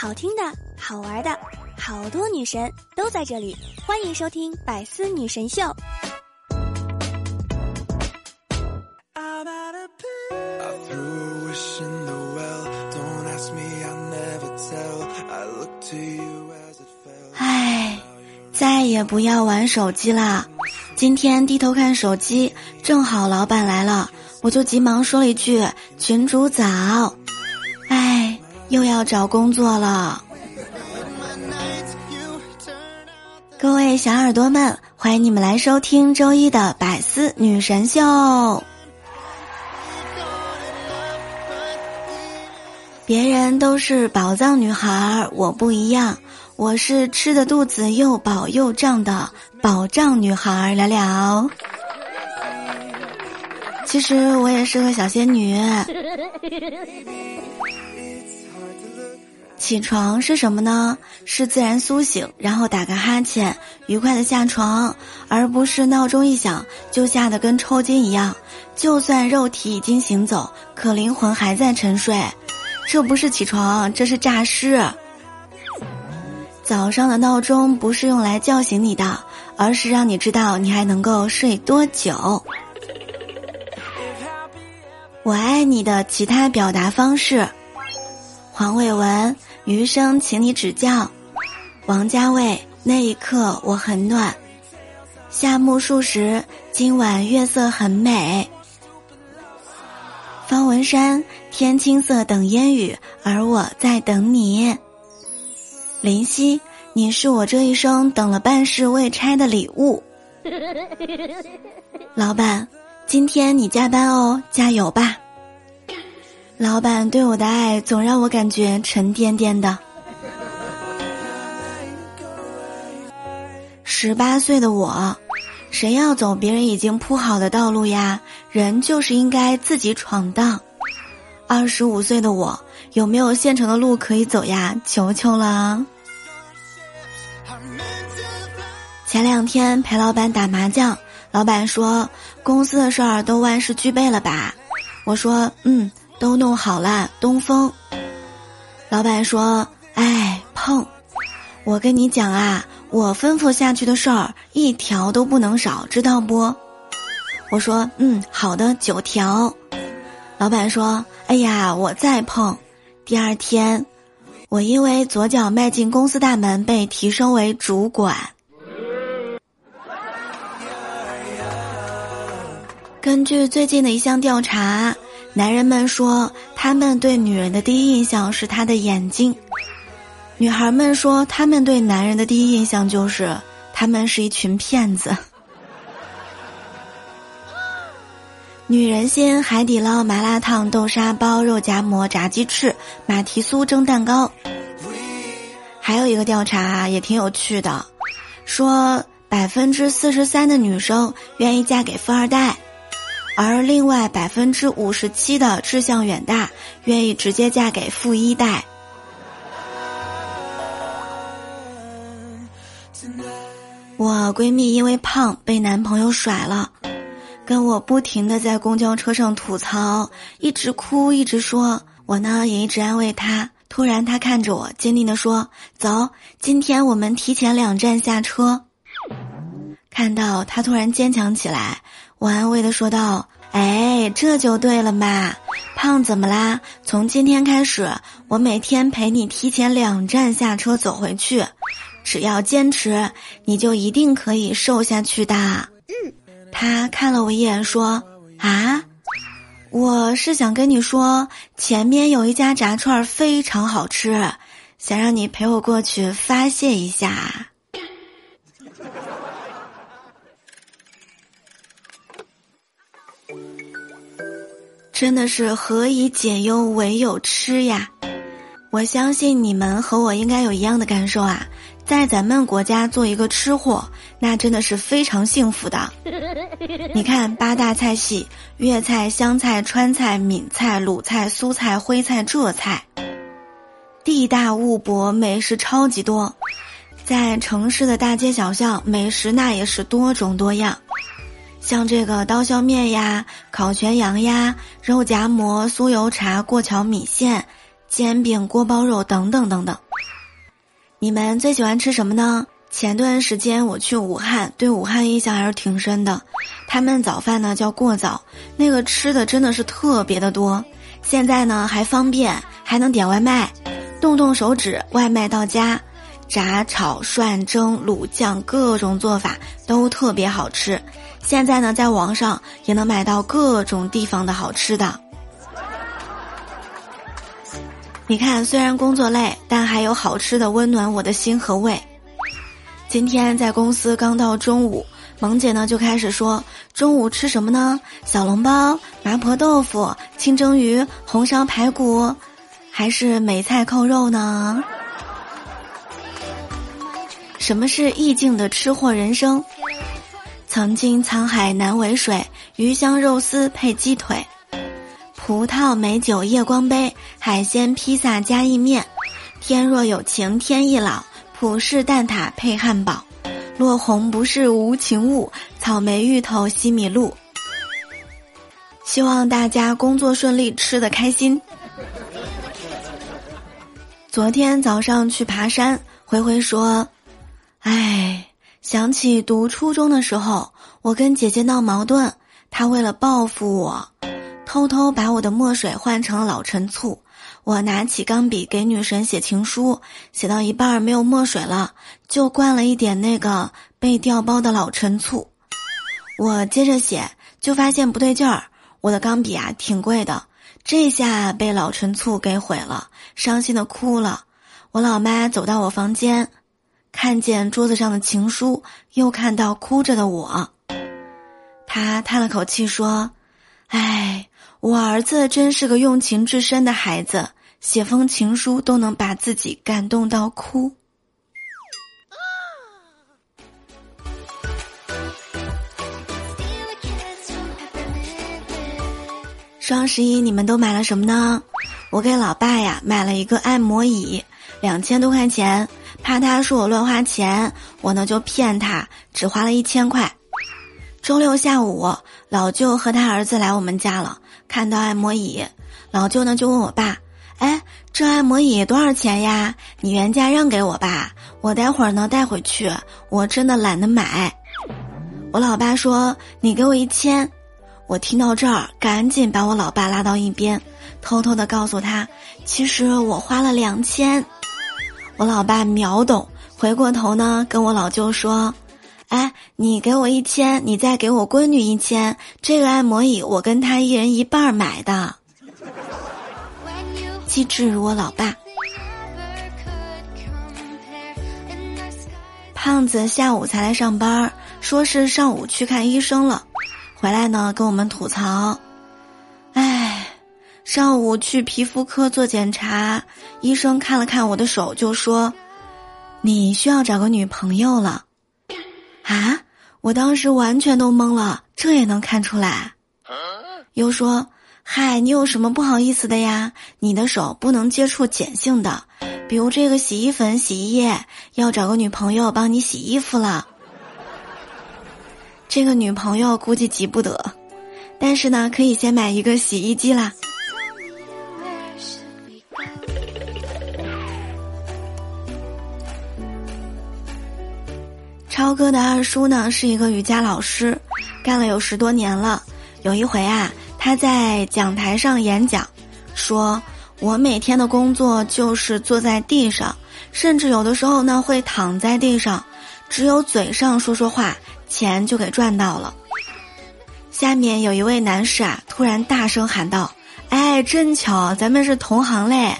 好听的、好玩的，好多女神都在这里，欢迎收听《百思女神秀》。唉，再也不要玩手机啦！今天低头看手机，正好老板来了，我就急忙说了一句：“群主早。”又要找工作了。各位小耳朵们，欢迎你们来收听周一的百思女神秀。别人都是宝藏女孩，我不一样。我是吃的肚子又饱又胀的宝藏女孩聊聊。其实我也是个小仙女。起床是什么呢？是自然苏醒，然后打个哈欠，愉快的下床，而不是闹钟一响就吓得跟抽筋一样。就算肉体已经行走，可灵魂还在沉睡。这不是起床，这是诈尸。早上的闹钟不是用来叫醒你的，而是让你知道你还能够睡多久。我爱你的其他表达方式：黄伟文，余生请你指教；王家卫，那一刻我很暖；夏目漱石，今晚月色很美；方文山，天青色等烟雨，而我在等你。林夕，你是我这一生等了半世未拆的礼物。老板，今天你加班哦，加油吧。老板对我的爱总让我感觉沉甸甸的。十八岁的我，谁要走别人已经铺好的道路呀？人就是应该自己闯荡。二十五岁的我。有没有现成的路可以走呀？求求了！前两天陪老板打麻将，老板说公司的事儿都万事俱备了吧？我说嗯，都弄好了。东风。老板说：“哎，碰！我跟你讲啊，我吩咐下去的事儿一条都不能少，知道不？”我说：“嗯，好的，九条。”老板说：“哎呀，我再碰。”第二天，我因为左脚迈进公司大门被提升为主管。根据最近的一项调查，男人们说他们对女人的第一印象是他的眼睛，女孩们说他们对男人的第一印象就是他们是一群骗子。女人心，海底捞、麻辣烫、豆沙包、肉夹馍、炸鸡翅、马蹄酥、蒸蛋糕。还有一个调查也挺有趣的，说百分之四十三的女生愿意嫁给富二代，而另外百分之五十七的志向远大，愿意直接嫁给富一代。我闺蜜因为胖被男朋友甩了。跟我不停的在公交车上吐槽，一直哭，一直说，我呢也一直安慰她。突然，她看着我，坚定的说：“走，今天我们提前两站下车。”看到他突然坚强起来，我安慰的说道：“哎，这就对了嘛，胖怎么啦？从今天开始，我每天陪你提前两站下车走回去，只要坚持，你就一定可以瘦下去的。”嗯。他看了我一眼，说：“啊，我是想跟你说，前面有一家炸串非常好吃，想让你陪我过去发泄一下。”真的是何以解忧，唯有吃呀！我相信你们和我应该有一样的感受啊。在咱们国家做一个吃货，那真的是非常幸福的。你看八大菜系：粤菜、湘菜、川菜、闽菜、鲁菜、苏菜、徽菜、浙菜，地大物博，美食超级多。在城市的大街小巷，美食那也是多种多样。像这个刀削面呀、烤全羊呀、肉夹馍、酥油茶、过桥米线、煎饼、锅包肉等等等等。你们最喜欢吃什么呢？前段时间我去武汉，对武汉印象还是挺深的。他们早饭呢叫过早，那个吃的真的是特别的多。现在呢还方便，还能点外卖，动动手指，外卖到家，炸、炒、涮、蒸、卤、酱，各种做法都特别好吃。现在呢在网上也能买到各种地方的好吃的。你看，虽然工作累，但还有好吃的温暖我的心和胃。今天在公司刚到中午，萌姐呢就开始说：“中午吃什么呢？小笼包、麻婆豆腐、清蒸鱼、红烧排骨，还是梅菜扣肉呢？”什么是意境的吃货人生？曾经沧海难为水，鱼香肉丝配鸡腿，葡萄美酒夜光杯，海鲜披萨加意面，天若有情天亦老。普式蛋挞配汉堡，落红不是无情物，草莓芋头西米露。希望大家工作顺利，吃的开心。昨天早上去爬山，灰灰说：“哎，想起读初中的时候，我跟姐姐闹矛盾，她为了报复我，偷偷把我的墨水换成了老陈醋。”我拿起钢笔给女神写情书，写到一半没有墨水了，就灌了一点那个被调包的老陈醋。我接着写，就发现不对劲儿，我的钢笔啊挺贵的，这下被老陈醋给毁了，伤心的哭了。我老妈走到我房间，看见桌子上的情书，又看到哭着的我，他叹了口气说：“唉。”我儿子真是个用情至深的孩子，写封情书都能把自己感动到哭。双十一你们都买了什么呢？我给老爸呀买了一个按摩椅，两千多块钱，怕他说我乱花钱，我呢就骗他只花了一千块。周六下午，老舅和他儿子来我们家了。看到按摩椅，老舅呢就问我爸：“哎，这按摩椅多少钱呀？你原价让给我吧，我待会儿呢带回去。我真的懒得买。”我老爸说：“你给我一千。”我听到这儿，赶紧把我老爸拉到一边，偷偷的告诉他：“其实我花了两千。”我老爸秒懂，回过头呢跟我老舅说。哎，你给我一千，你再给我闺女一千。这个按摩椅我跟他一人一半买的，机智如我老爸。胖子下午才来上班，说是上午去看医生了，回来呢跟我们吐槽。哎，上午去皮肤科做检查，医生看了看我的手，就说：“你需要找个女朋友了。”啊！我当时完全都懵了，这也能看出来？又说：“嗨，你有什么不好意思的呀？你的手不能接触碱性的，比如这个洗衣粉、洗衣液，要找个女朋友帮你洗衣服了。”这个女朋友估计急不得，但是呢，可以先买一个洗衣机啦。超哥的二叔呢是一个瑜伽老师，干了有十多年了。有一回啊，他在讲台上演讲，说：“我每天的工作就是坐在地上，甚至有的时候呢会躺在地上，只有嘴上说说话，钱就给赚到了。”下面有一位男士啊，突然大声喊道：“哎，真巧，咱们是同行嘞！”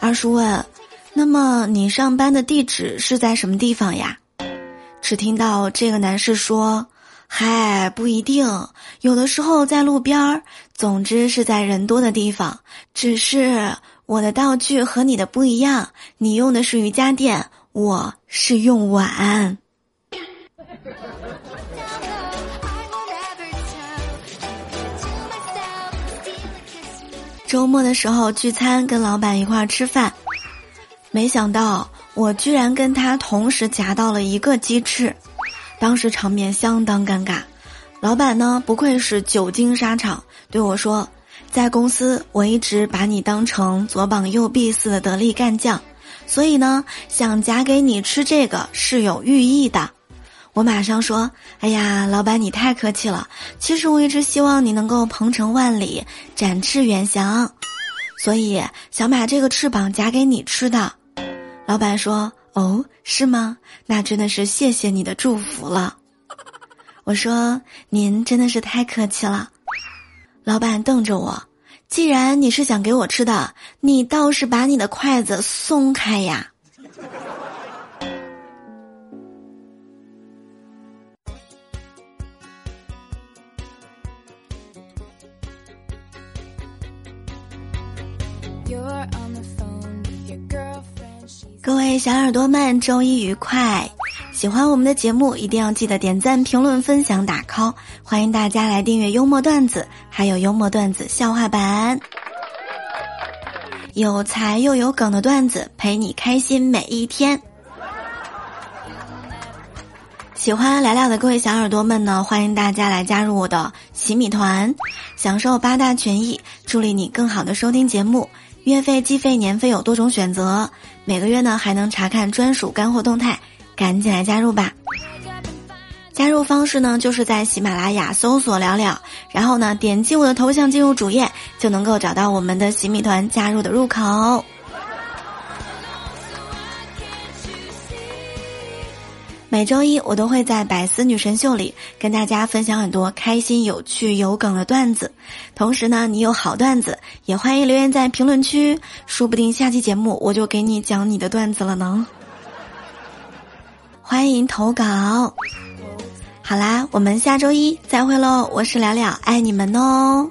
二叔问：“那么你上班的地址是在什么地方呀？”只听到这个男士说：“嗨，不一定，有的时候在路边儿，总之是在人多的地方。只是我的道具和你的不一样，你用的是瑜伽垫，我是用碗。”周末的时候聚餐，跟老板一块儿吃饭，没想到。我居然跟他同时夹到了一个鸡翅，当时场面相当尴尬。老板呢，不愧是久经沙场，对我说：“在公司，我一直把你当成左膀右臂似的得力干将，所以呢，想夹给你吃这个是有寓意的。我马上说：“哎呀，老板你太客气了。其实我一直希望你能够鹏程万里，展翅远翔，所以想把这个翅膀夹给你吃的。”老板说：“哦，是吗？那真的是谢谢你的祝福了。”我说：“您真的是太客气了。”老板瞪着我：“既然你是想给我吃的，你倒是把你的筷子松开呀 your ones！” 各位小耳朵们，周一愉快！喜欢我们的节目，一定要记得点赞、评论、分享、打 call。欢迎大家来订阅幽默段子，还有幽默段子笑话版，有才又有梗的段子，陪你开心每一天。喜欢聊聊的各位小耳朵们呢，欢迎大家来加入我的洗米团，享受八大权益，助力你更好的收听节目。月费、季费、年费有多种选择，每个月呢还能查看专属干货动态，赶紧来加入吧！加入方式呢就是在喜马拉雅搜索“聊聊”，然后呢点击我的头像进入主页，就能够找到我们的洗米团加入的入口。每周一，我都会在百思女神秀里跟大家分享很多开心、有趣、有梗的段子。同时呢，你有好段子，也欢迎留言在评论区，说不定下期节目我就给你讲你的段子了呢。欢迎投稿。好啦，我们下周一再会喽！我是了了，爱你们哦。